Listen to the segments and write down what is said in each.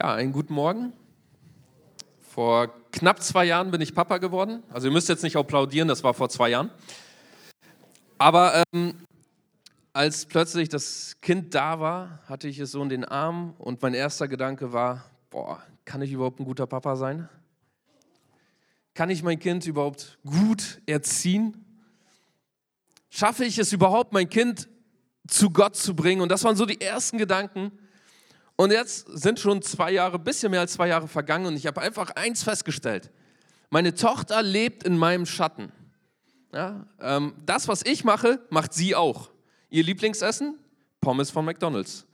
Ja, einen guten Morgen. Vor knapp zwei Jahren bin ich Papa geworden. Also ihr müsst jetzt nicht applaudieren, das war vor zwei Jahren. Aber ähm, als plötzlich das Kind da war, hatte ich es so in den Arm und mein erster Gedanke war, boah, kann ich überhaupt ein guter Papa sein? Kann ich mein Kind überhaupt gut erziehen? Schaffe ich es überhaupt, mein Kind zu Gott zu bringen? Und das waren so die ersten Gedanken, und jetzt sind schon zwei Jahre, bisschen mehr als zwei Jahre vergangen und ich habe einfach eins festgestellt. Meine Tochter lebt in meinem Schatten. Ja, ähm, das, was ich mache, macht sie auch. Ihr Lieblingsessen? Pommes von McDonald's.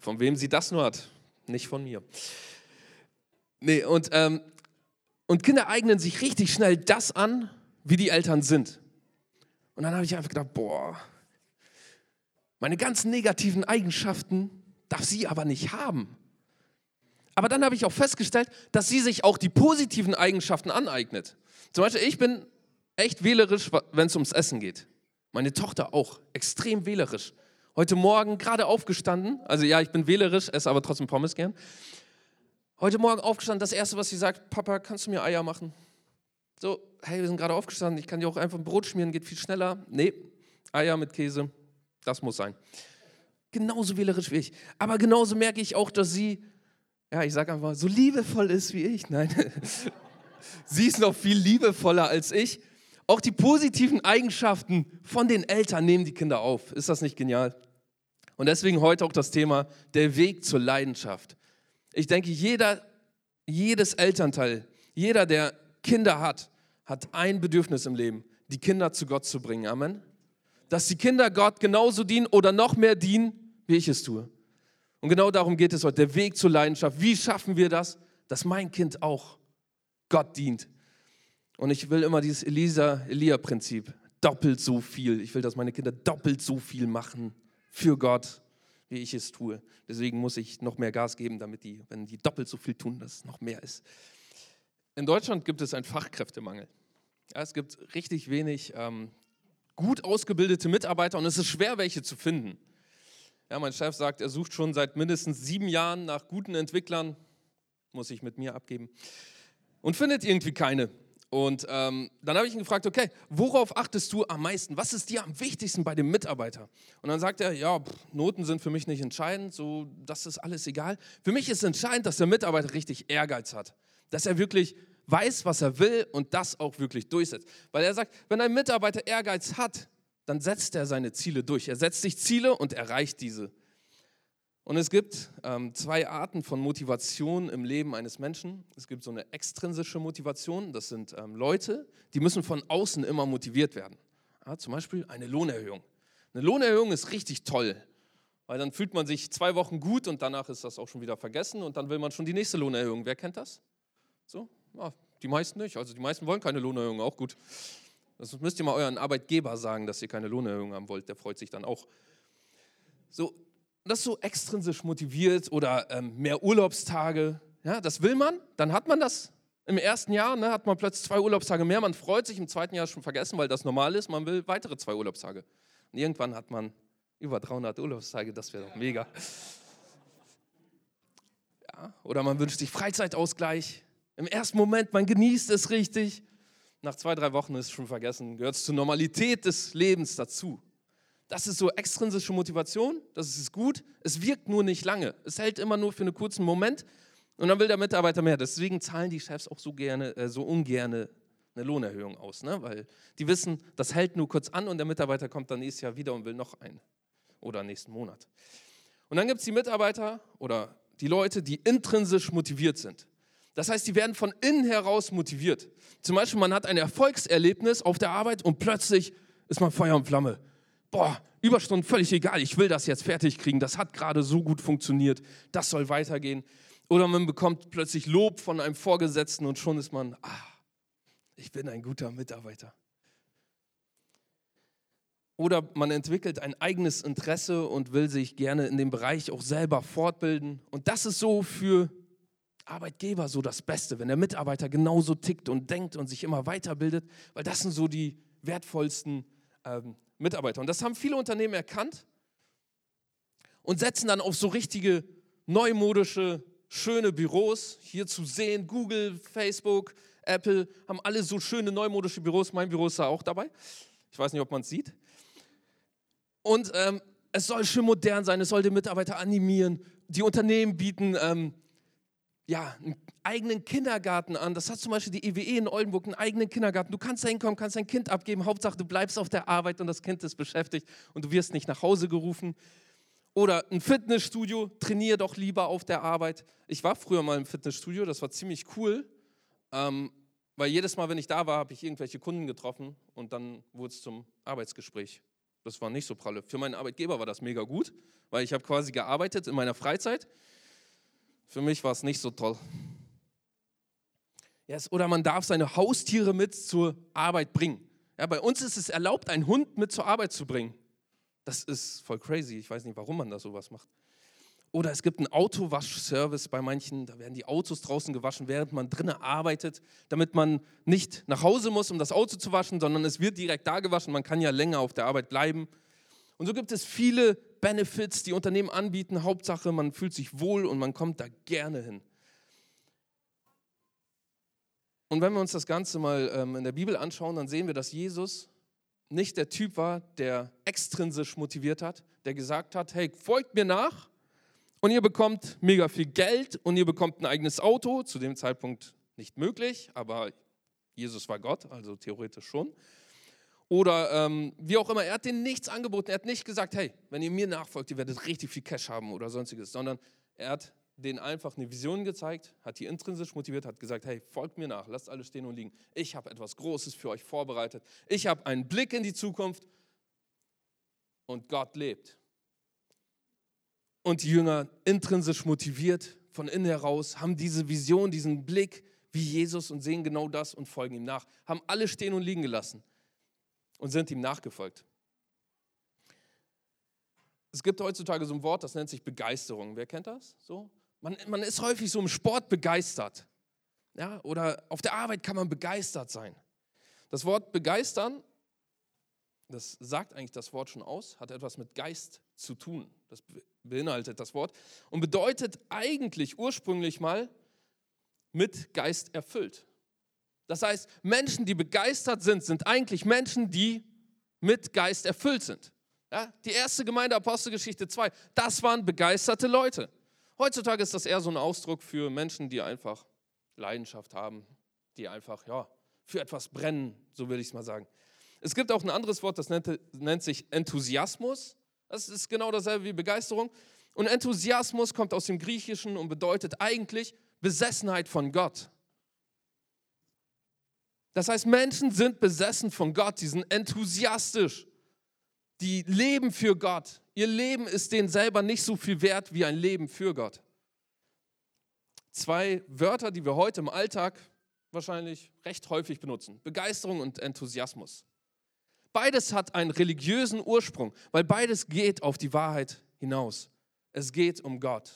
Von wem sie das nur hat? Nicht von mir. Nee, und, ähm, und Kinder eignen sich richtig schnell das an, wie die Eltern sind. Und dann habe ich einfach gedacht, boah, meine ganzen negativen Eigenschaften, darf sie aber nicht haben. Aber dann habe ich auch festgestellt, dass sie sich auch die positiven Eigenschaften aneignet. Zum Beispiel, ich bin echt wählerisch, wenn es ums Essen geht. Meine Tochter auch, extrem wählerisch. Heute Morgen gerade aufgestanden, also ja, ich bin wählerisch, esse aber trotzdem Pommes gern. Heute Morgen aufgestanden, das Erste, was sie sagt, Papa, kannst du mir Eier machen? So, hey, wir sind gerade aufgestanden, ich kann dir auch einfach ein Brot schmieren, geht viel schneller. Nee, Eier mit Käse, das muss sein genauso wählerisch wie ich. Aber genauso merke ich auch, dass sie, ja, ich sage einfach, so liebevoll ist wie ich. Nein, sie ist noch viel liebevoller als ich. Auch die positiven Eigenschaften von den Eltern nehmen die Kinder auf. Ist das nicht genial? Und deswegen heute auch das Thema der Weg zur Leidenschaft. Ich denke, jeder, jedes Elternteil, jeder, der Kinder hat, hat ein Bedürfnis im Leben, die Kinder zu Gott zu bringen. Amen. Dass die Kinder Gott genauso dienen oder noch mehr dienen wie ich es tue. Und genau darum geht es heute, der Weg zur Leidenschaft. Wie schaffen wir das, dass mein Kind auch Gott dient? Und ich will immer dieses Elisa-Elia-Prinzip, doppelt so viel. Ich will, dass meine Kinder doppelt so viel machen für Gott, wie ich es tue. Deswegen muss ich noch mehr Gas geben, damit die, wenn die doppelt so viel tun, dass es noch mehr ist. In Deutschland gibt es einen Fachkräftemangel. Ja, es gibt richtig wenig ähm, gut ausgebildete Mitarbeiter und es ist schwer, welche zu finden. Ja, mein Chef sagt, er sucht schon seit mindestens sieben Jahren nach guten Entwicklern, muss ich mit mir abgeben, und findet irgendwie keine. Und ähm, dann habe ich ihn gefragt, okay, worauf achtest du am meisten? Was ist dir am wichtigsten bei dem Mitarbeiter? Und dann sagt er, ja, pff, Noten sind für mich nicht entscheidend, so, das ist alles egal. Für mich ist entscheidend, dass der Mitarbeiter richtig Ehrgeiz hat, dass er wirklich weiß, was er will und das auch wirklich durchsetzt. Weil er sagt, wenn ein Mitarbeiter Ehrgeiz hat, dann setzt er seine Ziele durch. Er setzt sich Ziele und erreicht diese. Und es gibt ähm, zwei Arten von Motivation im Leben eines Menschen. Es gibt so eine extrinsische Motivation, das sind ähm, Leute, die müssen von außen immer motiviert werden. Ja, zum Beispiel eine Lohnerhöhung. Eine Lohnerhöhung ist richtig toll, weil dann fühlt man sich zwei Wochen gut und danach ist das auch schon wieder vergessen und dann will man schon die nächste Lohnerhöhung. Wer kennt das? So? Ja, die meisten nicht. Also die meisten wollen keine Lohnerhöhung, auch gut. Das müsst ihr mal euren Arbeitgeber sagen, dass ihr keine Lohnerhöhung haben wollt. Der freut sich dann auch. So, das so extrinsisch motiviert oder ähm, mehr Urlaubstage. Ja, das will man, dann hat man das. Im ersten Jahr ne, hat man plötzlich zwei Urlaubstage mehr. Man freut sich im zweiten Jahr schon vergessen, weil das normal ist. Man will weitere zwei Urlaubstage. Und irgendwann hat man über 300 Urlaubstage. Das wäre doch mega. Ja, oder man wünscht sich Freizeitausgleich. Im ersten Moment, man genießt es richtig nach zwei, drei Wochen ist es schon vergessen, gehört es zur Normalität des Lebens dazu. Das ist so extrinsische Motivation, das ist gut, es wirkt nur nicht lange. Es hält immer nur für einen kurzen Moment und dann will der Mitarbeiter mehr. Deswegen zahlen die Chefs auch so gerne, äh, so ungerne eine Lohnerhöhung aus, ne? weil die wissen, das hält nur kurz an und der Mitarbeiter kommt dann nächstes Jahr wieder und will noch einen oder nächsten Monat. Und dann gibt es die Mitarbeiter oder die Leute, die intrinsisch motiviert sind. Das heißt, die werden von innen heraus motiviert. Zum Beispiel, man hat ein Erfolgserlebnis auf der Arbeit und plötzlich ist man Feuer und Flamme. Boah, Überstunden völlig egal, ich will das jetzt fertig kriegen, das hat gerade so gut funktioniert, das soll weitergehen. Oder man bekommt plötzlich Lob von einem Vorgesetzten und schon ist man, ah, ich bin ein guter Mitarbeiter. Oder man entwickelt ein eigenes Interesse und will sich gerne in dem Bereich auch selber fortbilden. Und das ist so für Arbeitgeber so das Beste, wenn der Mitarbeiter genauso tickt und denkt und sich immer weiterbildet, weil das sind so die wertvollsten ähm, Mitarbeiter. Und das haben viele Unternehmen erkannt und setzen dann auf so richtige neumodische schöne Büros hier zu sehen. Google, Facebook, Apple haben alle so schöne neumodische Büros. Mein Büro ist da auch dabei. Ich weiß nicht, ob man es sieht. Und ähm, es soll schön modern sein, es soll den Mitarbeiter animieren. Die Unternehmen bieten ähm, ja, einen eigenen Kindergarten an. Das hat zum Beispiel die EWE e in Oldenburg, einen eigenen Kindergarten. Du kannst da hinkommen, kannst dein Kind abgeben. Hauptsache, du bleibst auf der Arbeit und das Kind ist beschäftigt und du wirst nicht nach Hause gerufen. Oder ein Fitnessstudio, trainiere doch lieber auf der Arbeit. Ich war früher mal im Fitnessstudio, das war ziemlich cool, ähm, weil jedes Mal, wenn ich da war, habe ich irgendwelche Kunden getroffen und dann wurde es zum Arbeitsgespräch. Das war nicht so pralle. Für meinen Arbeitgeber war das mega gut, weil ich habe quasi gearbeitet in meiner Freizeit. Für mich war es nicht so toll. Yes, oder man darf seine Haustiere mit zur Arbeit bringen. Ja, bei uns ist es erlaubt, einen Hund mit zur Arbeit zu bringen. Das ist voll crazy. Ich weiß nicht, warum man da sowas macht. Oder es gibt einen Autowaschservice bei manchen, da werden die Autos draußen gewaschen, während man drinnen arbeitet, damit man nicht nach Hause muss, um das Auto zu waschen, sondern es wird direkt da gewaschen. Man kann ja länger auf der Arbeit bleiben. Und so gibt es viele Benefits, die Unternehmen anbieten. Hauptsache, man fühlt sich wohl und man kommt da gerne hin. Und wenn wir uns das Ganze mal ähm, in der Bibel anschauen, dann sehen wir, dass Jesus nicht der Typ war, der extrinsisch motiviert hat, der gesagt hat, hey, folgt mir nach und ihr bekommt mega viel Geld und ihr bekommt ein eigenes Auto. Zu dem Zeitpunkt nicht möglich, aber Jesus war Gott, also theoretisch schon. Oder ähm, wie auch immer, er hat denen nichts angeboten. Er hat nicht gesagt, hey, wenn ihr mir nachfolgt, ihr werdet richtig viel Cash haben oder sonstiges, sondern er hat denen einfach eine Vision gezeigt, hat die intrinsisch motiviert, hat gesagt, hey, folgt mir nach, lasst alles stehen und liegen. Ich habe etwas Großes für euch vorbereitet. Ich habe einen Blick in die Zukunft und Gott lebt. Und die Jünger, intrinsisch motiviert, von innen heraus, haben diese Vision, diesen Blick wie Jesus und sehen genau das und folgen ihm nach. Haben alle stehen und liegen gelassen und sind ihm nachgefolgt. Es gibt heutzutage so ein Wort, das nennt sich Begeisterung. Wer kennt das? So? Man, man ist häufig so im Sport begeistert. Ja? Oder auf der Arbeit kann man begeistert sein. Das Wort begeistern, das sagt eigentlich das Wort schon aus, hat etwas mit Geist zu tun. Das beinhaltet das Wort und bedeutet eigentlich ursprünglich mal mit Geist erfüllt. Das heißt, Menschen, die begeistert sind, sind eigentlich Menschen, die mit Geist erfüllt sind. Ja, die erste Gemeinde Apostelgeschichte 2, das waren begeisterte Leute. Heutzutage ist das eher so ein Ausdruck für Menschen, die einfach Leidenschaft haben, die einfach ja, für etwas brennen, so würde ich es mal sagen. Es gibt auch ein anderes Wort, das nennt, nennt sich Enthusiasmus. Das ist genau dasselbe wie Begeisterung. Und Enthusiasmus kommt aus dem Griechischen und bedeutet eigentlich Besessenheit von Gott. Das heißt, Menschen sind besessen von Gott, die sind enthusiastisch, die leben für Gott. Ihr Leben ist denen selber nicht so viel wert wie ein Leben für Gott. Zwei Wörter, die wir heute im Alltag wahrscheinlich recht häufig benutzen. Begeisterung und Enthusiasmus. Beides hat einen religiösen Ursprung, weil beides geht auf die Wahrheit hinaus. Es geht um Gott.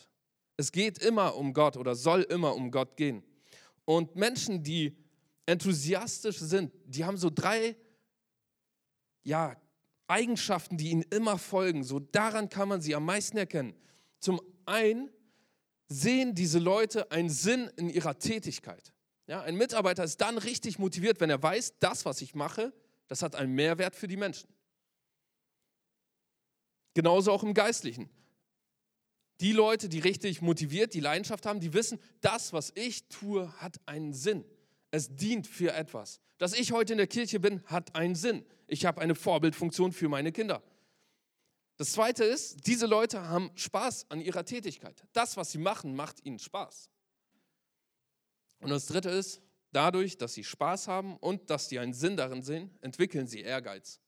Es geht immer um Gott oder soll immer um Gott gehen. Und Menschen, die enthusiastisch sind, die haben so drei ja, Eigenschaften, die ihnen immer folgen. So daran kann man sie am meisten erkennen. Zum einen sehen diese Leute einen Sinn in ihrer Tätigkeit. Ja, ein Mitarbeiter ist dann richtig motiviert, wenn er weiß, das, was ich mache, das hat einen Mehrwert für die Menschen. Genauso auch im Geistlichen. Die Leute, die richtig motiviert, die Leidenschaft haben, die wissen, das, was ich tue, hat einen Sinn. Es dient für etwas. Dass ich heute in der Kirche bin, hat einen Sinn. Ich habe eine Vorbildfunktion für meine Kinder. Das Zweite ist, diese Leute haben Spaß an ihrer Tätigkeit. Das, was sie machen, macht ihnen Spaß. Und das Dritte ist, dadurch, dass sie Spaß haben und dass sie einen Sinn darin sehen, entwickeln sie Ehrgeiz.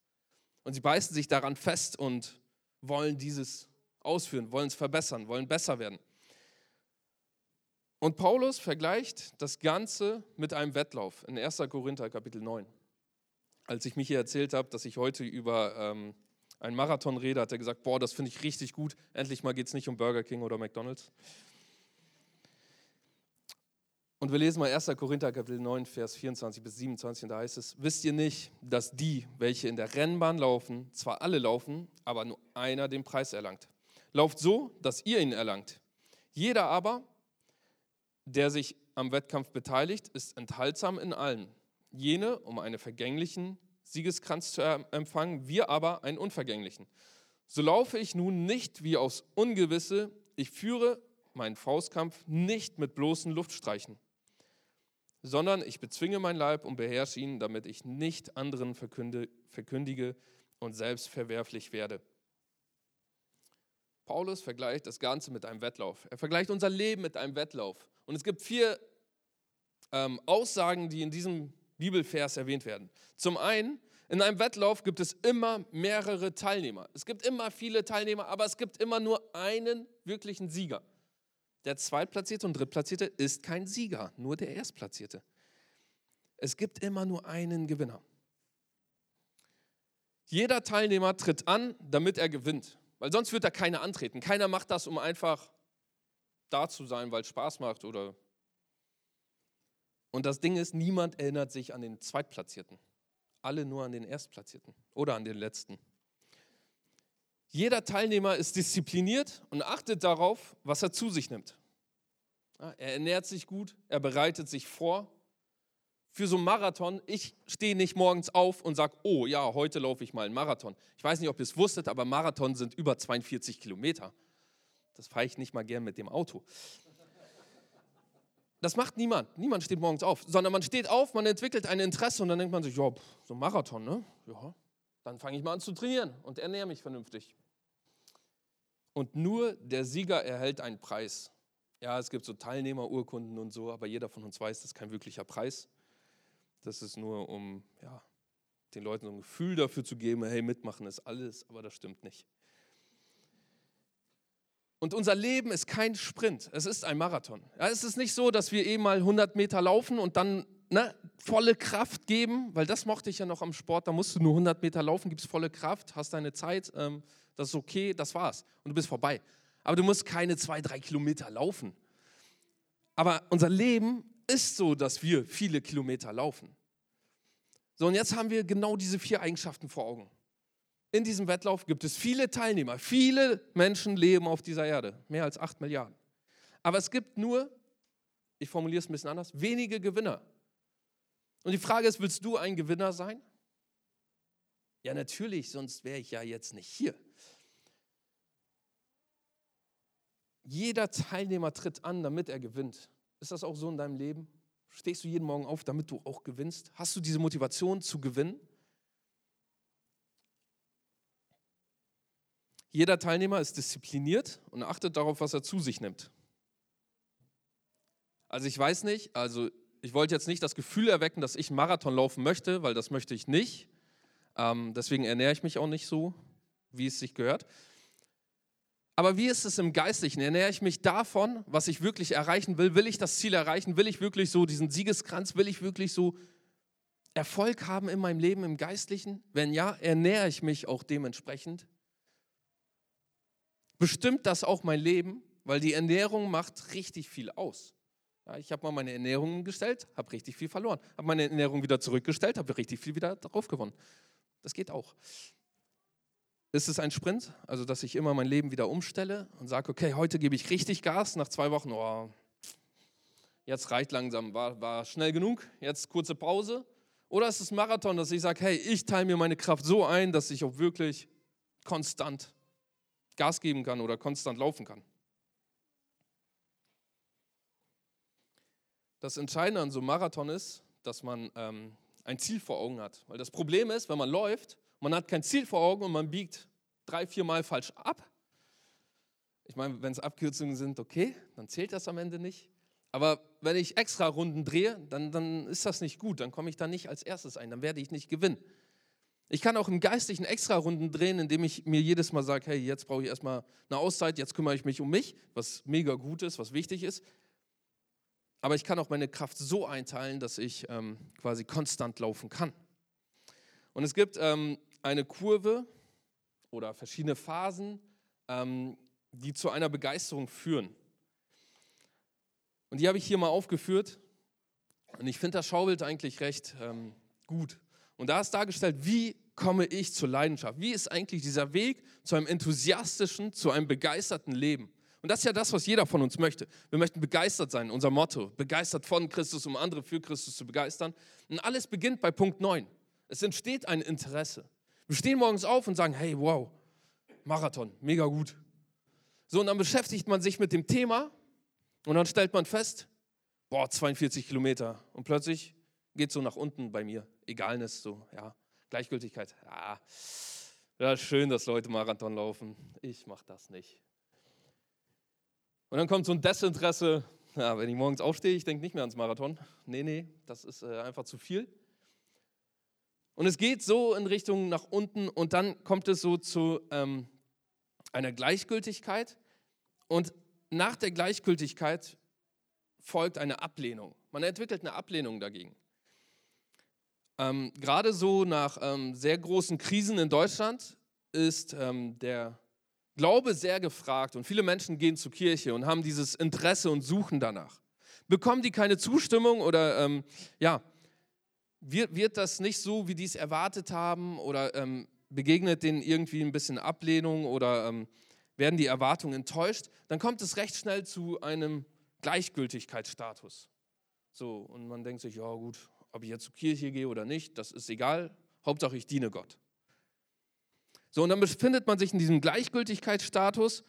Und sie beißen sich daran fest und wollen dieses ausführen, wollen es verbessern, wollen besser werden. Und Paulus vergleicht das Ganze mit einem Wettlauf in 1. Korinther Kapitel 9. Als ich mich hier erzählt habe, dass ich heute über ähm, einen Marathon rede, hat er gesagt, boah, das finde ich richtig gut. Endlich mal geht es nicht um Burger King oder McDonald's. Und wir lesen mal 1. Korinther Kapitel 9, Vers 24 bis 27, und da heißt es, wisst ihr nicht, dass die, welche in der Rennbahn laufen, zwar alle laufen, aber nur einer den Preis erlangt. Lauft so, dass ihr ihn erlangt. Jeder aber, der sich am Wettkampf beteiligt, ist enthaltsam in allen. Jene, um einen vergänglichen Siegeskranz zu empfangen, wir aber einen unvergänglichen. So laufe ich nun nicht wie aufs Ungewisse, ich führe meinen Faustkampf nicht mit bloßen Luftstreichen, sondern ich bezwinge mein Leib und beherrsche ihn, damit ich nicht anderen verkündige und selbst verwerflich werde. Paulus vergleicht das Ganze mit einem Wettlauf. Er vergleicht unser Leben mit einem Wettlauf. Und es gibt vier ähm, Aussagen, die in diesem Bibelvers erwähnt werden. Zum einen, in einem Wettlauf gibt es immer mehrere Teilnehmer. Es gibt immer viele Teilnehmer, aber es gibt immer nur einen wirklichen Sieger. Der Zweitplatzierte und Drittplatzierte ist kein Sieger, nur der Erstplatzierte. Es gibt immer nur einen Gewinner. Jeder Teilnehmer tritt an, damit er gewinnt, weil sonst wird er keiner antreten. Keiner macht das, um einfach da zu sein, weil es Spaß macht oder. Und das Ding ist, niemand erinnert sich an den Zweitplatzierten. Alle nur an den Erstplatzierten oder an den Letzten. Jeder Teilnehmer ist diszipliniert und achtet darauf, was er zu sich nimmt. Er ernährt sich gut, er bereitet sich vor. Für so einen Marathon, ich stehe nicht morgens auf und sage, oh ja, heute laufe ich mal einen Marathon. Ich weiß nicht, ob ihr es wusstet, aber Marathon sind über 42 Kilometer. Das fahre ich nicht mal gern mit dem Auto. Das macht niemand. Niemand steht morgens auf, sondern man steht auf, man entwickelt ein Interesse und dann denkt man sich, ja, so ein Marathon, ne? Ja, dann fange ich mal an zu trainieren und ernähre mich vernünftig. Und nur der Sieger erhält einen Preis. Ja, es gibt so Teilnehmerurkunden und so, aber jeder von uns weiß, das ist kein wirklicher Preis. Das ist nur, um ja, den Leuten so ein Gefühl dafür zu geben, hey, mitmachen ist alles, aber das stimmt nicht. Und unser Leben ist kein Sprint, es ist ein Marathon. Ja, es ist nicht so, dass wir eben mal 100 Meter laufen und dann ne, volle Kraft geben, weil das mochte ich ja noch am Sport, da musst du nur 100 Meter laufen, gibst volle Kraft, hast deine Zeit, ähm, das ist okay, das war's und du bist vorbei. Aber du musst keine zwei, drei Kilometer laufen. Aber unser Leben ist so, dass wir viele Kilometer laufen. So, und jetzt haben wir genau diese vier Eigenschaften vor Augen. In diesem Wettlauf gibt es viele Teilnehmer, viele Menschen leben auf dieser Erde, mehr als acht Milliarden. Aber es gibt nur, ich formuliere es ein bisschen anders, wenige Gewinner. Und die Frage ist, willst du ein Gewinner sein? Ja, natürlich, sonst wäre ich ja jetzt nicht hier. Jeder Teilnehmer tritt an, damit er gewinnt. Ist das auch so in deinem Leben? Stehst du jeden Morgen auf, damit du auch gewinnst? Hast du diese Motivation zu gewinnen? Jeder Teilnehmer ist diszipliniert und achtet darauf, was er zu sich nimmt. Also ich weiß nicht, also ich wollte jetzt nicht das Gefühl erwecken, dass ich Marathon laufen möchte, weil das möchte ich nicht. Ähm, deswegen ernähre ich mich auch nicht so, wie es sich gehört. Aber wie ist es im Geistlichen? Ernähre ich mich davon, was ich wirklich erreichen will? Will ich das Ziel erreichen? Will ich wirklich so diesen Siegeskranz? Will ich wirklich so Erfolg haben in meinem Leben im Geistlichen? Wenn ja, ernähre ich mich auch dementsprechend? Bestimmt das auch mein Leben? Weil die Ernährung macht richtig viel aus. Ja, ich habe mal meine Ernährung gestellt, habe richtig viel verloren. Habe meine Ernährung wieder zurückgestellt, habe richtig viel wieder drauf gewonnen. Das geht auch. Ist es ein Sprint, also dass ich immer mein Leben wieder umstelle und sage, okay, heute gebe ich richtig Gas, nach zwei Wochen, oh, jetzt reicht langsam, war, war schnell genug, jetzt kurze Pause. Oder ist es Marathon, dass ich sage, hey, ich teile mir meine Kraft so ein, dass ich auch wirklich konstant Gas geben kann oder konstant laufen kann. Das Entscheidende an so einem Marathon ist, dass man ähm, ein Ziel vor Augen hat. Weil das Problem ist, wenn man läuft, man hat kein Ziel vor Augen und man biegt drei, vier Mal falsch ab. Ich meine, wenn es Abkürzungen sind, okay, dann zählt das am Ende nicht. Aber wenn ich extra Runden drehe, dann, dann ist das nicht gut. Dann komme ich da nicht als erstes ein. Dann werde ich nicht gewinnen. Ich kann auch im Geistlichen extra Runden drehen, indem ich mir jedes Mal sage, hey, jetzt brauche ich erstmal eine Auszeit, jetzt kümmere ich mich um mich, was mega gut ist, was wichtig ist. Aber ich kann auch meine Kraft so einteilen, dass ich ähm, quasi konstant laufen kann. Und es gibt ähm, eine Kurve oder verschiedene Phasen, ähm, die zu einer Begeisterung führen. Und die habe ich hier mal aufgeführt. Und ich finde das Schaubild eigentlich recht ähm, gut. Und da ist dargestellt, wie komme ich zur Leidenschaft? Wie ist eigentlich dieser Weg zu einem enthusiastischen, zu einem begeisterten Leben? Und das ist ja das, was jeder von uns möchte. Wir möchten begeistert sein, unser Motto. Begeistert von Christus, um andere für Christus zu begeistern. Und alles beginnt bei Punkt 9. Es entsteht ein Interesse. Wir stehen morgens auf und sagen, hey, wow, Marathon, mega gut. So, und dann beschäftigt man sich mit dem Thema und dann stellt man fest, boah, 42 Kilometer. Und plötzlich geht es so nach unten bei mir. Egalness, so, ja. Gleichgültigkeit. Ja, ja schön, dass Leute Marathon laufen. Ich mache das nicht. Und dann kommt so ein Desinteresse. Ja, wenn ich morgens aufstehe, ich denke nicht mehr ans Marathon. Nee, nee, das ist äh, einfach zu viel. Und es geht so in Richtung nach unten und dann kommt es so zu ähm, einer Gleichgültigkeit. Und nach der Gleichgültigkeit folgt eine Ablehnung. Man entwickelt eine Ablehnung dagegen. Ähm, Gerade so nach ähm, sehr großen Krisen in Deutschland ist ähm, der Glaube sehr gefragt und viele Menschen gehen zur Kirche und haben dieses Interesse und suchen danach. Bekommen die keine Zustimmung oder ähm, ja, wird, wird das nicht so, wie die es erwartet haben oder ähm, begegnet denen irgendwie ein bisschen Ablehnung oder ähm, werden die Erwartungen enttäuscht, dann kommt es recht schnell zu einem Gleichgültigkeitsstatus. So, und man denkt sich, ja gut, ob ich jetzt zur Kirche gehe oder nicht, das ist egal, Hauptsache ich diene Gott. So, und dann befindet man sich in diesem Gleichgültigkeitsstatus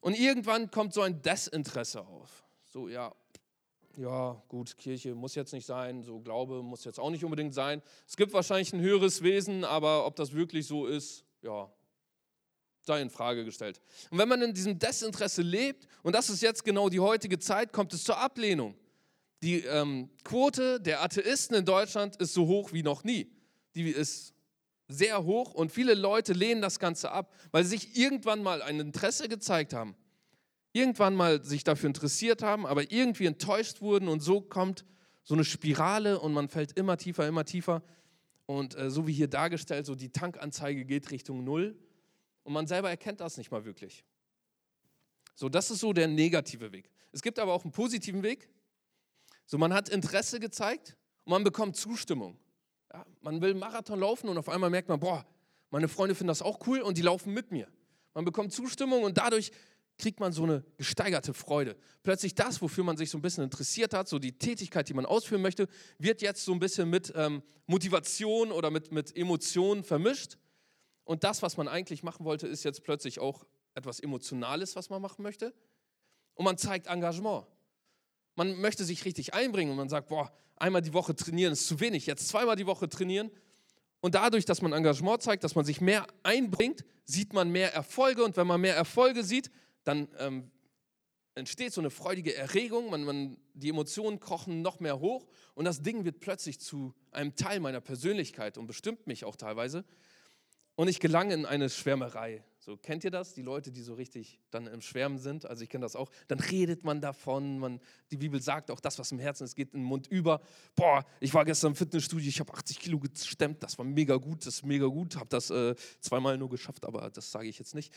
und irgendwann kommt so ein Desinteresse auf. So, ja, ja, gut, Kirche muss jetzt nicht sein, so Glaube muss jetzt auch nicht unbedingt sein. Es gibt wahrscheinlich ein höheres Wesen, aber ob das wirklich so ist, ja, sei in Frage gestellt. Und wenn man in diesem Desinteresse lebt, und das ist jetzt genau die heutige Zeit, kommt es zur Ablehnung. Die ähm, Quote der Atheisten in Deutschland ist so hoch wie noch nie. Die ist sehr hoch und viele Leute lehnen das Ganze ab, weil sie sich irgendwann mal ein Interesse gezeigt haben, irgendwann mal sich dafür interessiert haben, aber irgendwie enttäuscht wurden und so kommt so eine Spirale und man fällt immer tiefer, immer tiefer und äh, so wie hier dargestellt, so die Tankanzeige geht Richtung Null und man selber erkennt das nicht mal wirklich. So, das ist so der negative Weg. Es gibt aber auch einen positiven Weg. So, man hat Interesse gezeigt und man bekommt Zustimmung. Ja, man will einen Marathon laufen und auf einmal merkt man, boah, meine Freunde finden das auch cool und die laufen mit mir. Man bekommt Zustimmung und dadurch kriegt man so eine gesteigerte Freude. Plötzlich das, wofür man sich so ein bisschen interessiert hat, so die Tätigkeit, die man ausführen möchte, wird jetzt so ein bisschen mit ähm, Motivation oder mit, mit Emotionen vermischt. Und das, was man eigentlich machen wollte, ist jetzt plötzlich auch etwas Emotionales, was man machen möchte. Und man zeigt Engagement. Man möchte sich richtig einbringen und man sagt, boah, einmal die Woche trainieren ist zu wenig, jetzt zweimal die Woche trainieren. Und dadurch, dass man Engagement zeigt, dass man sich mehr einbringt, sieht man mehr Erfolge. Und wenn man mehr Erfolge sieht, dann ähm, entsteht so eine freudige Erregung, man, man, die Emotionen kochen noch mehr hoch und das Ding wird plötzlich zu einem Teil meiner Persönlichkeit und bestimmt mich auch teilweise. Und ich gelange in eine Schwärmerei. So, kennt ihr das? Die Leute, die so richtig dann im Schwärmen sind. Also ich kenne das auch. Dann redet man davon. Man, die Bibel sagt auch, das, was im Herzen ist, geht in den Mund über. Boah, ich war gestern im Fitnessstudio, ich habe 80 Kilo gestemmt. Das war mega gut, das ist mega gut. Habe das äh, zweimal nur geschafft, aber das sage ich jetzt nicht.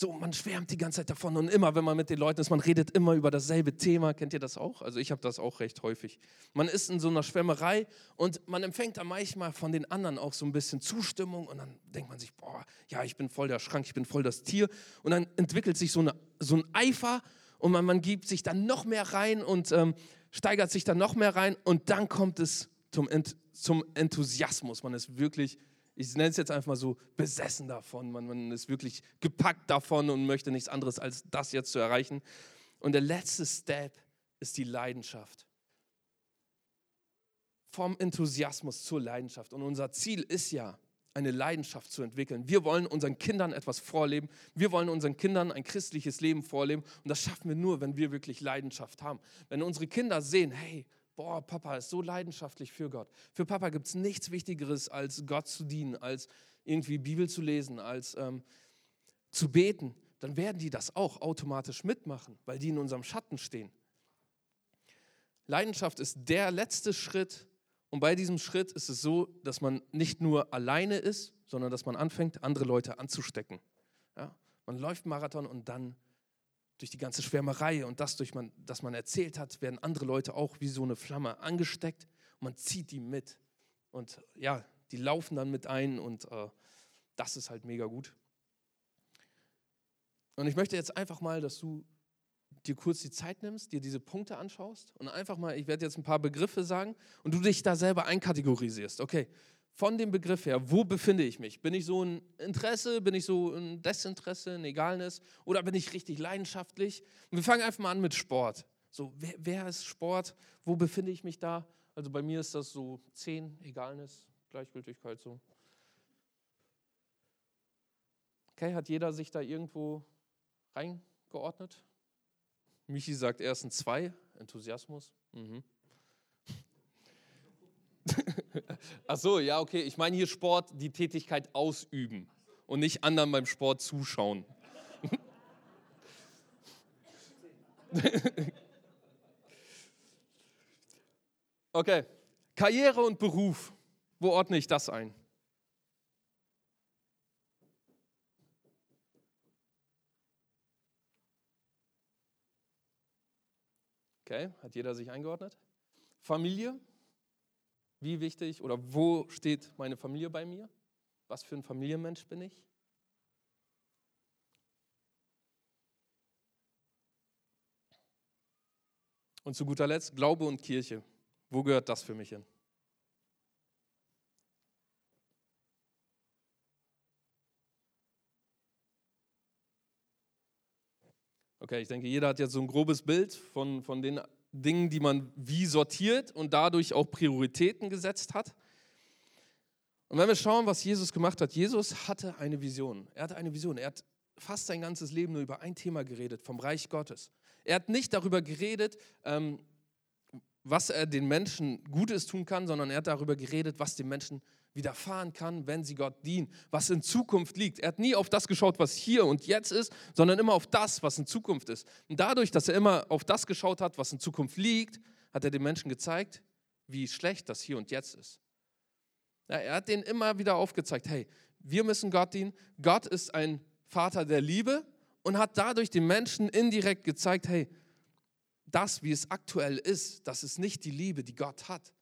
So, man schwärmt die ganze Zeit davon und immer, wenn man mit den Leuten ist, man redet immer über dasselbe Thema. Kennt ihr das auch? Also ich habe das auch recht häufig. Man ist in so einer Schwärmerei und man empfängt da manchmal von den anderen auch so ein bisschen Zustimmung und dann denkt man sich, boah, ja, ich bin voll der Schrank, ich bin voll das Tier. Und dann entwickelt sich so, eine, so ein Eifer und man, man gibt sich dann noch mehr rein und ähm, steigert sich dann noch mehr rein und dann kommt es zum, Ent, zum Enthusiasmus. Man ist wirklich ich nenne es jetzt einfach mal so, besessen davon. Man, man ist wirklich gepackt davon und möchte nichts anderes als das jetzt zu erreichen. Und der letzte Step ist die Leidenschaft. Vom Enthusiasmus zur Leidenschaft. Und unser Ziel ist ja, eine Leidenschaft zu entwickeln. Wir wollen unseren Kindern etwas vorleben. Wir wollen unseren Kindern ein christliches Leben vorleben. Und das schaffen wir nur, wenn wir wirklich Leidenschaft haben. Wenn unsere Kinder sehen, hey, boah, Papa ist so leidenschaftlich für Gott. Für Papa gibt es nichts Wichtigeres, als Gott zu dienen, als irgendwie Bibel zu lesen, als ähm, zu beten. Dann werden die das auch automatisch mitmachen, weil die in unserem Schatten stehen. Leidenschaft ist der letzte Schritt. Und bei diesem Schritt ist es so, dass man nicht nur alleine ist, sondern dass man anfängt, andere Leute anzustecken. Ja? Man läuft Marathon und dann durch die ganze Schwärmerei und das, durch man, das man erzählt hat, werden andere Leute auch wie so eine Flamme angesteckt man zieht die mit. Und ja, die laufen dann mit ein und äh, das ist halt mega gut. Und ich möchte jetzt einfach mal, dass du dir kurz die Zeit nimmst, dir diese Punkte anschaust und einfach mal, ich werde jetzt ein paar Begriffe sagen und du dich da selber einkategorisierst. Okay, von dem Begriff her, wo befinde ich mich? Bin ich so ein Interesse, bin ich so ein Desinteresse, ein Egalness oder bin ich richtig leidenschaftlich? Und wir fangen einfach mal an mit Sport. So, wer, wer ist Sport? Wo befinde ich mich da? Also bei mir ist das so 10, Egalness, Gleichgültigkeit so. Okay, hat jeder sich da irgendwo reingeordnet? Michi sagt erst ein 2, Enthusiasmus. Mhm. Ach so, ja, okay. Ich meine hier Sport, die Tätigkeit ausüben und nicht anderen beim Sport zuschauen. okay. Karriere und Beruf. Wo ordne ich das ein? Okay, hat jeder sich eingeordnet? Familie? Wie wichtig oder wo steht meine Familie bei mir? Was für ein Familienmensch bin ich? Und zu guter Letzt Glaube und Kirche. Wo gehört das für mich hin? Okay, ich denke, jeder hat jetzt so ein grobes Bild von, von den Dingen, die man wie sortiert und dadurch auch Prioritäten gesetzt hat. Und wenn wir schauen, was Jesus gemacht hat, Jesus hatte eine Vision. Er hatte eine Vision. Er hat fast sein ganzes Leben nur über ein Thema geredet, vom Reich Gottes. Er hat nicht darüber geredet, ähm, was er den Menschen Gutes tun kann, sondern er hat darüber geredet, was den Menschen widerfahren kann, wenn sie Gott dienen, was in Zukunft liegt. Er hat nie auf das geschaut, was hier und jetzt ist, sondern immer auf das, was in Zukunft ist. Und dadurch, dass er immer auf das geschaut hat, was in Zukunft liegt, hat er den Menschen gezeigt, wie schlecht das hier und jetzt ist. Ja, er hat denen immer wieder aufgezeigt, hey, wir müssen Gott dienen. Gott ist ein Vater der Liebe und hat dadurch den Menschen indirekt gezeigt, hey, das, wie es aktuell ist, das ist nicht die Liebe, die Gott hat.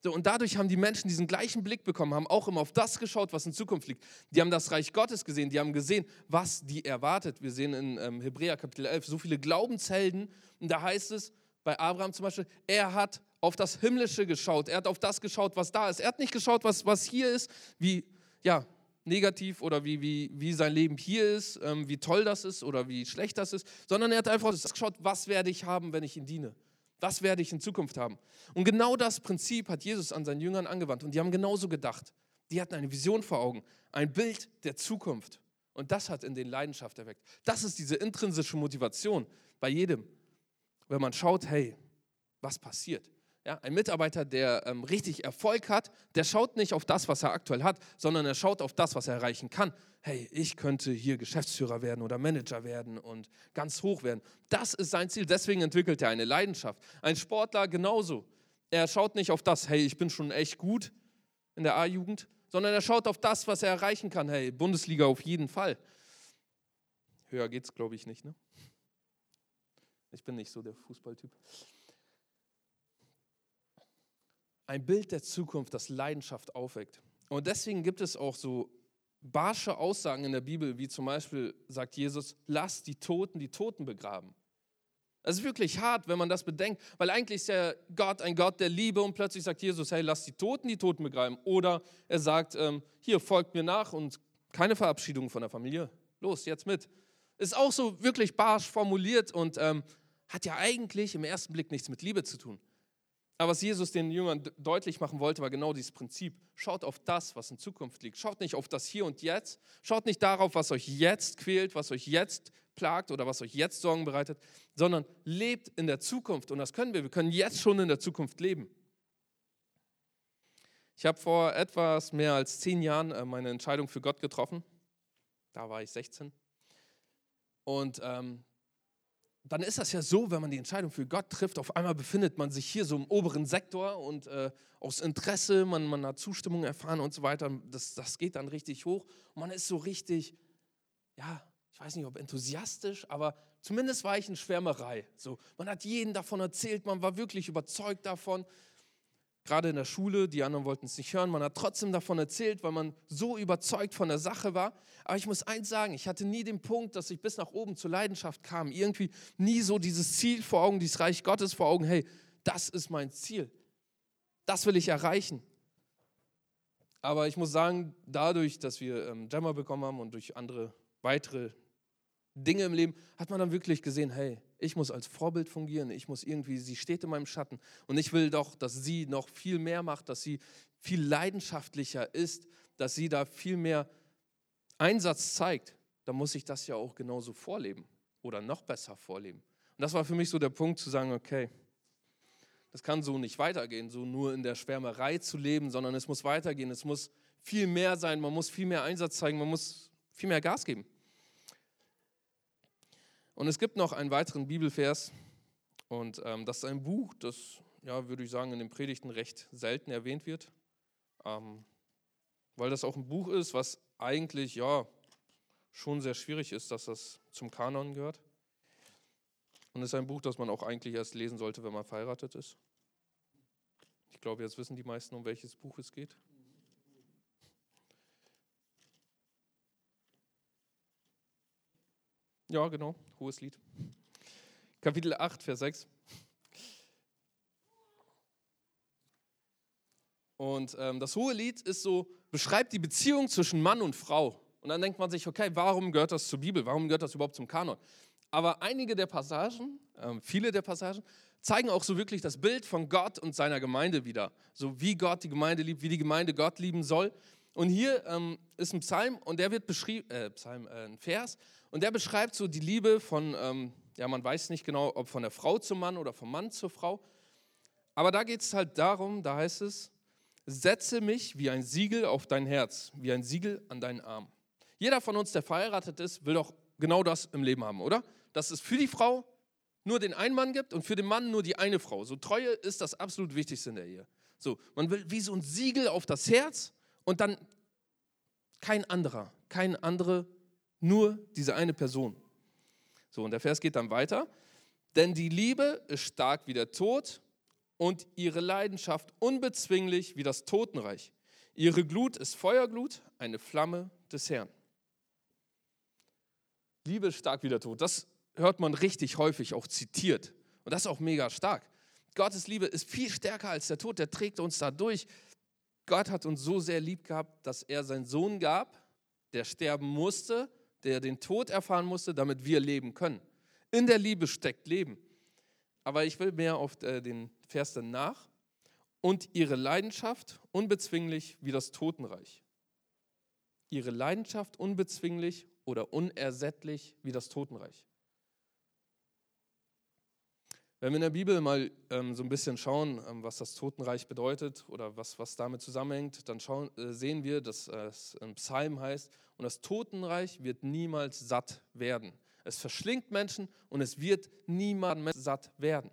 So, und dadurch haben die Menschen diesen gleichen Blick bekommen, haben auch immer auf das geschaut, was in Zukunft liegt. Die haben das Reich Gottes gesehen, die haben gesehen, was die erwartet. Wir sehen in ähm, Hebräer Kapitel 11 so viele Glaubenshelden. Und da heißt es, bei Abraham zum Beispiel, er hat auf das Himmlische geschaut, er hat auf das geschaut, was da ist. Er hat nicht geschaut, was, was hier ist, wie, ja, negativ oder wie, wie, wie sein Leben hier ist, ähm, wie toll das ist oder wie schlecht das ist, sondern er hat einfach geschaut, was werde ich haben, wenn ich ihn diene. Was werde ich in Zukunft haben? Und genau das Prinzip hat Jesus an seinen Jüngern angewandt. Und die haben genauso gedacht. Die hatten eine Vision vor Augen, ein Bild der Zukunft. Und das hat in den Leidenschaft erweckt. Das ist diese intrinsische Motivation bei jedem. Wenn man schaut, hey, was passiert? Ja, ein Mitarbeiter, der ähm, richtig Erfolg hat, der schaut nicht auf das, was er aktuell hat, sondern er schaut auf das, was er erreichen kann. Hey, ich könnte hier Geschäftsführer werden oder Manager werden und ganz hoch werden. Das ist sein Ziel. Deswegen entwickelt er eine Leidenschaft. Ein Sportler genauso. Er schaut nicht auf das, hey, ich bin schon echt gut in der A-Jugend, sondern er schaut auf das, was er erreichen kann. Hey, Bundesliga auf jeden Fall. Höher geht's, glaube ich, nicht. Ne? Ich bin nicht so der Fußballtyp ein Bild der Zukunft, das Leidenschaft aufweckt. Und deswegen gibt es auch so barsche Aussagen in der Bibel, wie zum Beispiel sagt Jesus, lass die Toten die Toten begraben. Das ist wirklich hart, wenn man das bedenkt, weil eigentlich ist ja Gott ein Gott der Liebe und plötzlich sagt Jesus, hey, lass die Toten die Toten begraben. Oder er sagt, ähm, hier, folgt mir nach und keine Verabschiedung von der Familie. Los, jetzt mit. Ist auch so wirklich barsch formuliert und ähm, hat ja eigentlich im ersten Blick nichts mit Liebe zu tun. Aber was Jesus den Jüngern deutlich machen wollte, war genau dieses Prinzip. Schaut auf das, was in Zukunft liegt. Schaut nicht auf das Hier und Jetzt. Schaut nicht darauf, was euch jetzt quält, was euch jetzt plagt oder was euch jetzt Sorgen bereitet, sondern lebt in der Zukunft. Und das können wir. Wir können jetzt schon in der Zukunft leben. Ich habe vor etwas mehr als zehn Jahren äh, meine Entscheidung für Gott getroffen. Da war ich 16. Und ähm, dann ist das ja so, wenn man die Entscheidung für Gott trifft, auf einmal befindet man sich hier so im oberen Sektor und äh, aus Interesse, man, man hat Zustimmung erfahren und so weiter. Das, das geht dann richtig hoch und man ist so richtig, ja, ich weiß nicht, ob enthusiastisch, aber zumindest war ich in Schwärmerei. So, man hat jeden davon erzählt, man war wirklich überzeugt davon. Gerade in der Schule, die anderen wollten es nicht hören, man hat trotzdem davon erzählt, weil man so überzeugt von der Sache war. Aber ich muss eins sagen, ich hatte nie den Punkt, dass ich bis nach oben zur Leidenschaft kam. Irgendwie nie so dieses Ziel vor Augen, dieses Reich Gottes vor Augen, hey, das ist mein Ziel. Das will ich erreichen. Aber ich muss sagen, dadurch, dass wir ähm, bekommen haben und durch andere weitere Dinge im Leben, hat man dann wirklich gesehen, hey, ich muss als Vorbild fungieren, ich muss irgendwie, sie steht in meinem Schatten und ich will doch, dass sie noch viel mehr macht, dass sie viel leidenschaftlicher ist, dass sie da viel mehr Einsatz zeigt. Dann muss ich das ja auch genauso vorleben oder noch besser vorleben. Und das war für mich so der Punkt zu sagen, okay, das kann so nicht weitergehen, so nur in der Schwärmerei zu leben, sondern es muss weitergehen, es muss viel mehr sein, man muss viel mehr Einsatz zeigen, man muss viel mehr Gas geben. Und es gibt noch einen weiteren Bibelvers und ähm, das ist ein Buch, das, ja, würde ich sagen, in den Predigten recht selten erwähnt wird, ähm, weil das auch ein Buch ist, was eigentlich, ja, schon sehr schwierig ist, dass das zum Kanon gehört. Und es ist ein Buch, das man auch eigentlich erst lesen sollte, wenn man verheiratet ist. Ich glaube, jetzt wissen die meisten, um welches Buch es geht. Ja, genau, hohes Lied. Kapitel 8, Vers 6. Und ähm, das hohe Lied ist so, beschreibt die Beziehung zwischen Mann und Frau. Und dann denkt man sich, okay, warum gehört das zur Bibel? Warum gehört das überhaupt zum Kanon? Aber einige der Passagen, äh, viele der Passagen, zeigen auch so wirklich das Bild von Gott und seiner Gemeinde wieder. So wie Gott die Gemeinde liebt, wie die Gemeinde Gott lieben soll. Und hier ähm, ist ein Psalm und der wird beschrieben, äh, Psalm, äh, ein Vers, und der beschreibt so die Liebe von, ähm, ja, man weiß nicht genau, ob von der Frau zum Mann oder vom Mann zur Frau. Aber da geht es halt darum, da heißt es, setze mich wie ein Siegel auf dein Herz, wie ein Siegel an deinen Arm. Jeder von uns, der verheiratet ist, will doch genau das im Leben haben, oder? Dass es für die Frau nur den einen Mann gibt und für den Mann nur die eine Frau. So Treue ist das absolut Wichtigste in der Ehe. So, man will wie so ein Siegel auf das Herz und dann kein anderer, kein andere, nur diese eine Person. So, und der Vers geht dann weiter. Denn die Liebe ist stark wie der Tod und ihre Leidenschaft unbezwinglich wie das Totenreich. Ihre Glut ist Feuerglut, eine Flamme des Herrn. Liebe ist stark wie der Tod. Das hört man richtig häufig auch zitiert. Und das ist auch mega stark. Gottes Liebe ist viel stärker als der Tod. Der trägt uns da durch. Gott hat uns so sehr lieb gehabt, dass er seinen Sohn gab, der sterben musste, der den Tod erfahren musste, damit wir leben können. In der Liebe steckt Leben. Aber ich will mehr auf äh, den Vers danach. Und ihre Leidenschaft unbezwinglich wie das Totenreich. Ihre Leidenschaft unbezwinglich oder unersättlich wie das Totenreich. Wenn wir in der Bibel mal ähm, so ein bisschen schauen, ähm, was das Totenreich bedeutet oder was, was damit zusammenhängt, dann schauen, äh, sehen wir, dass äh, es ein Psalm heißt, und das Totenreich wird niemals satt werden. Es verschlingt Menschen und es wird niemand satt werden.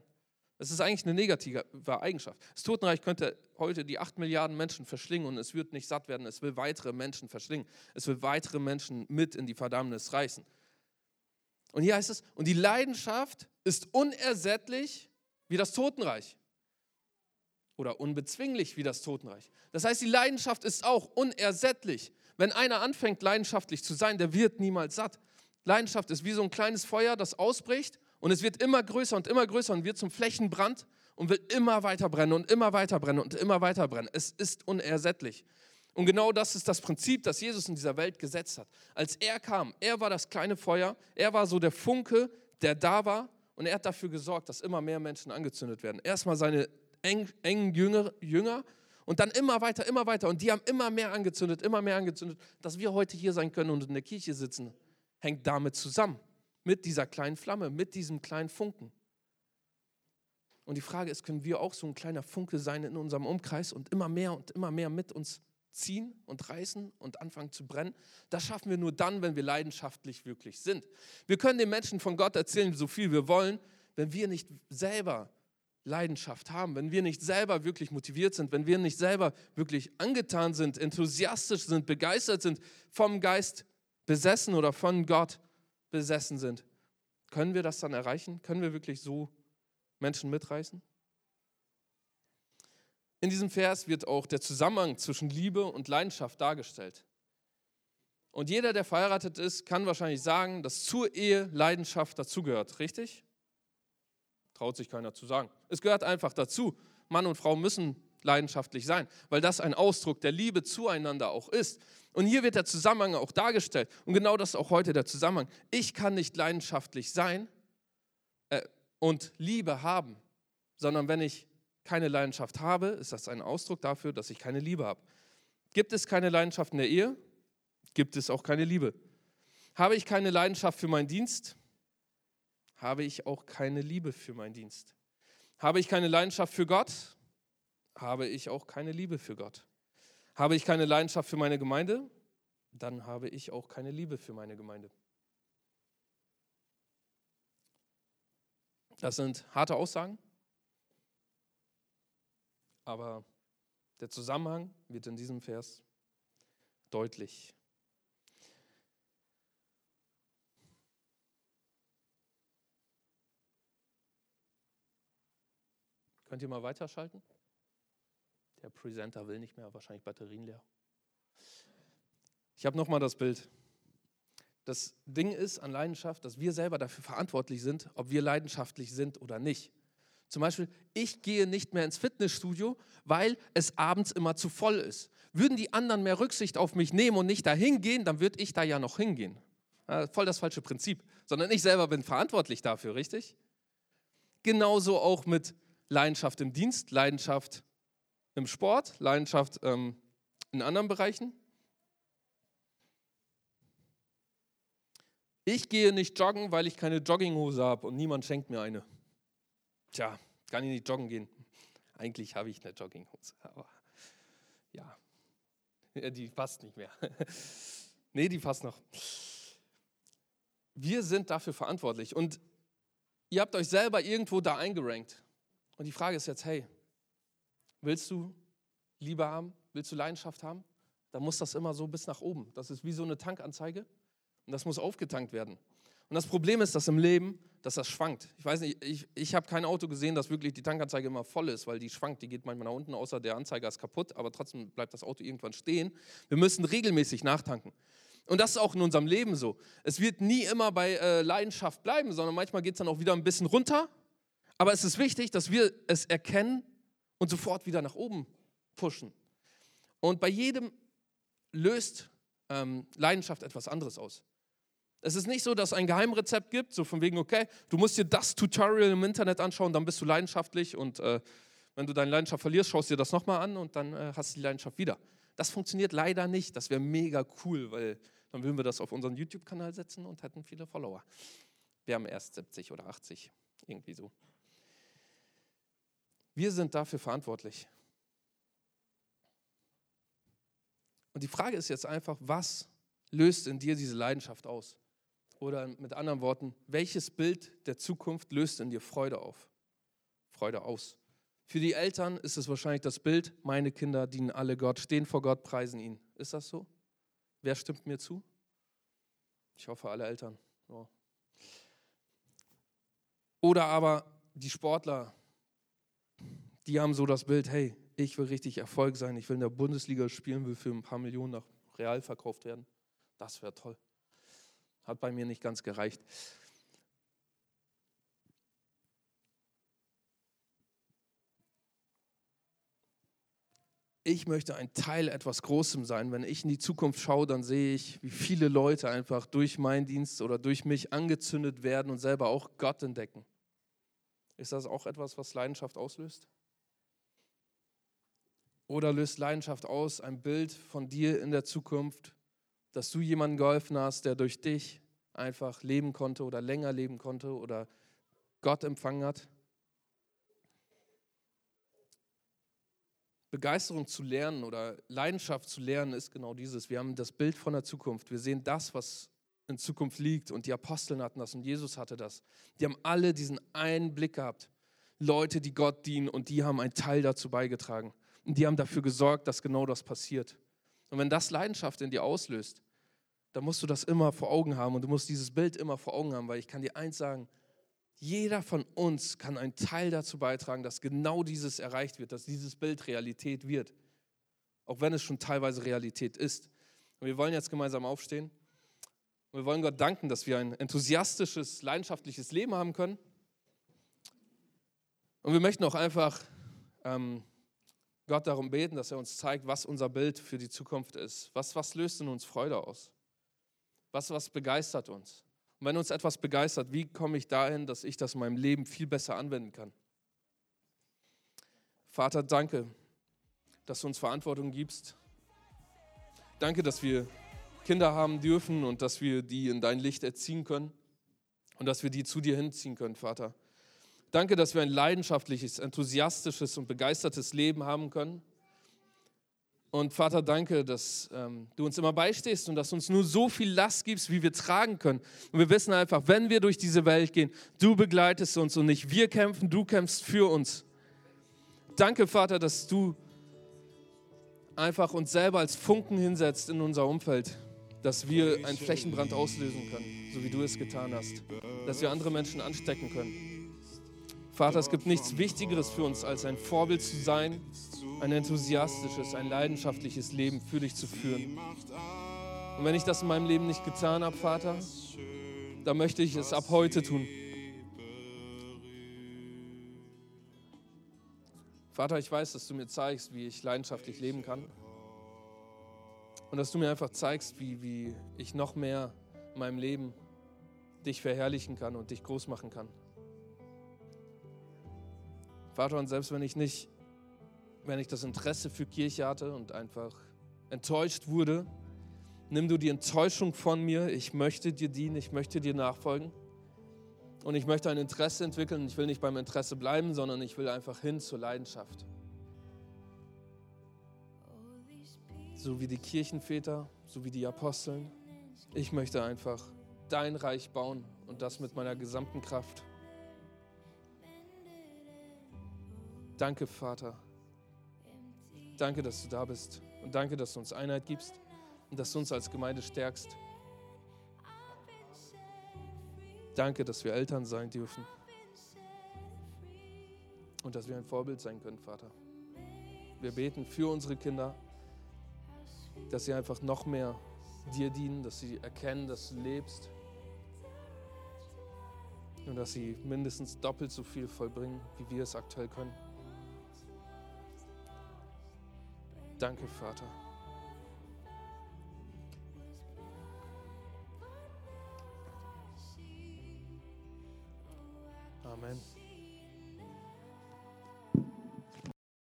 Das ist eigentlich eine negative Eigenschaft. Das Totenreich könnte heute die acht Milliarden Menschen verschlingen und es wird nicht satt werden. Es will weitere Menschen verschlingen. Es will weitere Menschen mit in die Verdammnis reißen. Und hier heißt es, und die Leidenschaft ist unersättlich wie das Totenreich. Oder unbezwinglich wie das Totenreich. Das heißt, die Leidenschaft ist auch unersättlich. Wenn einer anfängt, leidenschaftlich zu sein, der wird niemals satt. Leidenschaft ist wie so ein kleines Feuer, das ausbricht und es wird immer größer und immer größer und wird zum Flächenbrand und will immer weiter brennen und immer weiter brennen und immer weiter brennen. Es ist unersättlich. Und genau das ist das Prinzip, das Jesus in dieser Welt gesetzt hat. Als er kam, er war das kleine Feuer, er war so der Funke, der da war und er hat dafür gesorgt, dass immer mehr Menschen angezündet werden. Erstmal seine eng, engen Jünger, Jünger und dann immer weiter, immer weiter. Und die haben immer mehr angezündet, immer mehr angezündet. Dass wir heute hier sein können und in der Kirche sitzen, hängt damit zusammen. Mit dieser kleinen Flamme, mit diesem kleinen Funken. Und die Frage ist, können wir auch so ein kleiner Funke sein in unserem Umkreis und immer mehr und immer mehr mit uns ziehen und reißen und anfangen zu brennen. Das schaffen wir nur dann, wenn wir leidenschaftlich wirklich sind. Wir können den Menschen von Gott erzählen, so viel wir wollen, wenn wir nicht selber Leidenschaft haben, wenn wir nicht selber wirklich motiviert sind, wenn wir nicht selber wirklich angetan sind, enthusiastisch sind, begeistert sind, vom Geist besessen oder von Gott besessen sind. Können wir das dann erreichen? Können wir wirklich so Menschen mitreißen? In diesem Vers wird auch der Zusammenhang zwischen Liebe und Leidenschaft dargestellt. Und jeder, der verheiratet ist, kann wahrscheinlich sagen, dass zur Ehe Leidenschaft dazugehört, richtig? Traut sich keiner zu sagen. Es gehört einfach dazu. Mann und Frau müssen leidenschaftlich sein, weil das ein Ausdruck der Liebe zueinander auch ist. Und hier wird der Zusammenhang auch dargestellt. Und genau das ist auch heute der Zusammenhang. Ich kann nicht leidenschaftlich sein äh, und Liebe haben, sondern wenn ich keine Leidenschaft habe, ist das ein Ausdruck dafür, dass ich keine Liebe habe. Gibt es keine Leidenschaft in der Ehe, gibt es auch keine Liebe. Habe ich keine Leidenschaft für meinen Dienst, habe ich auch keine Liebe für meinen Dienst. Habe ich keine Leidenschaft für Gott, habe ich auch keine Liebe für Gott. Habe ich keine Leidenschaft für meine Gemeinde, dann habe ich auch keine Liebe für meine Gemeinde. Das sind harte Aussagen, aber der Zusammenhang wird in diesem Vers deutlich. Könnt ihr mal weiterschalten? Der Presenter will nicht mehr, wahrscheinlich Batterien leer. Ich habe nochmal das Bild. Das Ding ist an Leidenschaft, dass wir selber dafür verantwortlich sind, ob wir leidenschaftlich sind oder nicht. Zum Beispiel, ich gehe nicht mehr ins Fitnessstudio, weil es abends immer zu voll ist. Würden die anderen mehr Rücksicht auf mich nehmen und nicht dahin gehen, dann würde ich da ja noch hingehen. voll das falsche Prinzip. Sondern ich selber bin verantwortlich dafür, richtig? Genauso auch mit Leidenschaft im Dienst, Leidenschaft im Sport, Leidenschaft ähm, in anderen Bereichen. Ich gehe nicht joggen, weil ich keine Jogginghose habe und niemand schenkt mir eine. Tja, kann ich nicht joggen gehen. Eigentlich habe ich eine Jogginghose, aber ja, die passt nicht mehr. nee, die passt noch. Wir sind dafür verantwortlich und ihr habt euch selber irgendwo da eingerankt. Und die Frage ist jetzt, hey, Willst du Liebe haben? Willst du Leidenschaft haben? Dann muss das immer so bis nach oben. Das ist wie so eine Tankanzeige und das muss aufgetankt werden. Und das Problem ist, dass im Leben, dass das schwankt. Ich weiß nicht, ich, ich habe kein Auto gesehen, das wirklich die Tankanzeige immer voll ist, weil die schwankt, die geht manchmal nach unten, außer der Anzeiger ist kaputt, aber trotzdem bleibt das Auto irgendwann stehen. Wir müssen regelmäßig nachtanken. Und das ist auch in unserem Leben so. Es wird nie immer bei äh, Leidenschaft bleiben, sondern manchmal geht es dann auch wieder ein bisschen runter. Aber es ist wichtig, dass wir es erkennen und sofort wieder nach oben pushen. Und bei jedem löst ähm, Leidenschaft etwas anderes aus. Es ist nicht so, dass es ein Geheimrezept gibt, so von wegen, okay, du musst dir das Tutorial im Internet anschauen, dann bist du leidenschaftlich und äh, wenn du deine Leidenschaft verlierst, schaust du dir das nochmal an und dann äh, hast du die Leidenschaft wieder. Das funktioniert leider nicht. Das wäre mega cool, weil dann würden wir das auf unseren YouTube-Kanal setzen und hätten viele Follower. Wir haben erst 70 oder 80, irgendwie so. Wir sind dafür verantwortlich. Und die Frage ist jetzt einfach, was löst in dir diese Leidenschaft aus? Oder mit anderen Worten, welches Bild der Zukunft löst in dir Freude auf? Freude aus. Für die Eltern ist es wahrscheinlich das Bild, meine Kinder dienen alle Gott, stehen vor Gott, preisen ihn. Ist das so? Wer stimmt mir zu? Ich hoffe, alle Eltern. Ja. Oder aber die Sportler, die haben so das Bild, hey, ich will richtig Erfolg sein, ich will in der Bundesliga spielen, will für ein paar Millionen nach Real verkauft werden. Das wäre toll. Hat bei mir nicht ganz gereicht. ich möchte ein Teil etwas Großem sein. Wenn ich in die Zukunft schaue, dann sehe ich, wie viele Leute einfach durch meinen Dienst oder durch mich angezündet werden und selber auch Gott entdecken. Ist das auch etwas, was Leidenschaft auslöst? Oder löst Leidenschaft aus, ein Bild von dir in der Zukunft, dass du jemandem geholfen hast, der durch dich einfach leben konnte oder länger leben konnte oder Gott empfangen hat? Begeisterung zu lernen oder Leidenschaft zu lernen ist genau dieses. Wir haben das Bild von der Zukunft. Wir sehen das, was in Zukunft liegt. Und die Aposteln hatten das und Jesus hatte das. Die haben alle diesen einen Blick gehabt. Leute, die Gott dienen und die haben einen Teil dazu beigetragen. Und die haben dafür gesorgt, dass genau das passiert. Und wenn das Leidenschaft in dir auslöst, dann musst du das immer vor Augen haben und du musst dieses Bild immer vor Augen haben, weil ich kann dir eins sagen, Jeder von uns kann einen Teil dazu beitragen, dass genau dieses erreicht wird, dass dieses Bild Realität wird. Auch wenn es schon teilweise Realität ist. Und wir wollen jetzt gemeinsam aufstehen. Und wir wollen Gott danken, dass wir ein enthusiastisches, leidenschaftliches Leben haben können. Und wir möchten auch einfach ähm, Gott darum beten, dass er uns zeigt, was unser Bild für die Zukunft ist. Was, was löst in uns Freude aus? Was, was begeistert uns? Und wenn uns etwas begeistert, wie komme ich dahin, dass ich das in meinem Leben viel besser anwenden kann? Vater, danke, dass du uns Verantwortung gibst. Danke, dass wir Kinder haben dürfen und dass wir die in dein Licht erziehen können und dass wir die zu dir hinziehen können, Vater. Danke, dass wir ein leidenschaftliches, enthusiastisches und begeistertes Leben haben können. Und Vater, danke, dass ähm, du uns immer beistehst und dass du uns nur so viel Last gibst, wie wir tragen können. Und wir wissen einfach, wenn wir durch diese Welt gehen, du begleitest uns und nicht wir kämpfen, du kämpfst für uns. Danke, Vater, dass du einfach uns selber als Funken hinsetzt in unser Umfeld, dass wir einen Flächenbrand auslösen können, so wie du es getan hast, dass wir andere Menschen anstecken können. Vater, es gibt nichts Wichtigeres für uns, als ein Vorbild zu sein, ein enthusiastisches, ein leidenschaftliches Leben für dich zu führen. Und wenn ich das in meinem Leben nicht getan habe, Vater, dann möchte ich es ab heute tun. Vater, ich weiß, dass du mir zeigst, wie ich leidenschaftlich leben kann. Und dass du mir einfach zeigst, wie, wie ich noch mehr in meinem Leben dich verherrlichen kann und dich groß machen kann. Vater, und selbst wenn ich nicht, wenn ich das Interesse für Kirche hatte und einfach enttäuscht wurde, nimm du die Enttäuschung von mir. Ich möchte dir dienen, ich möchte dir nachfolgen. Und ich möchte ein Interesse entwickeln. Ich will nicht beim Interesse bleiben, sondern ich will einfach hin zur Leidenschaft. So wie die Kirchenväter, so wie die Aposteln. Ich möchte einfach dein Reich bauen und das mit meiner gesamten Kraft. Danke, Vater. Danke, dass du da bist. Und danke, dass du uns Einheit gibst und dass du uns als Gemeinde stärkst. Danke, dass wir Eltern sein dürfen. Und dass wir ein Vorbild sein können, Vater. Wir beten für unsere Kinder, dass sie einfach noch mehr dir dienen, dass sie erkennen, dass du lebst. Und dass sie mindestens doppelt so viel vollbringen, wie wir es aktuell können. Danke, Vater. Amen.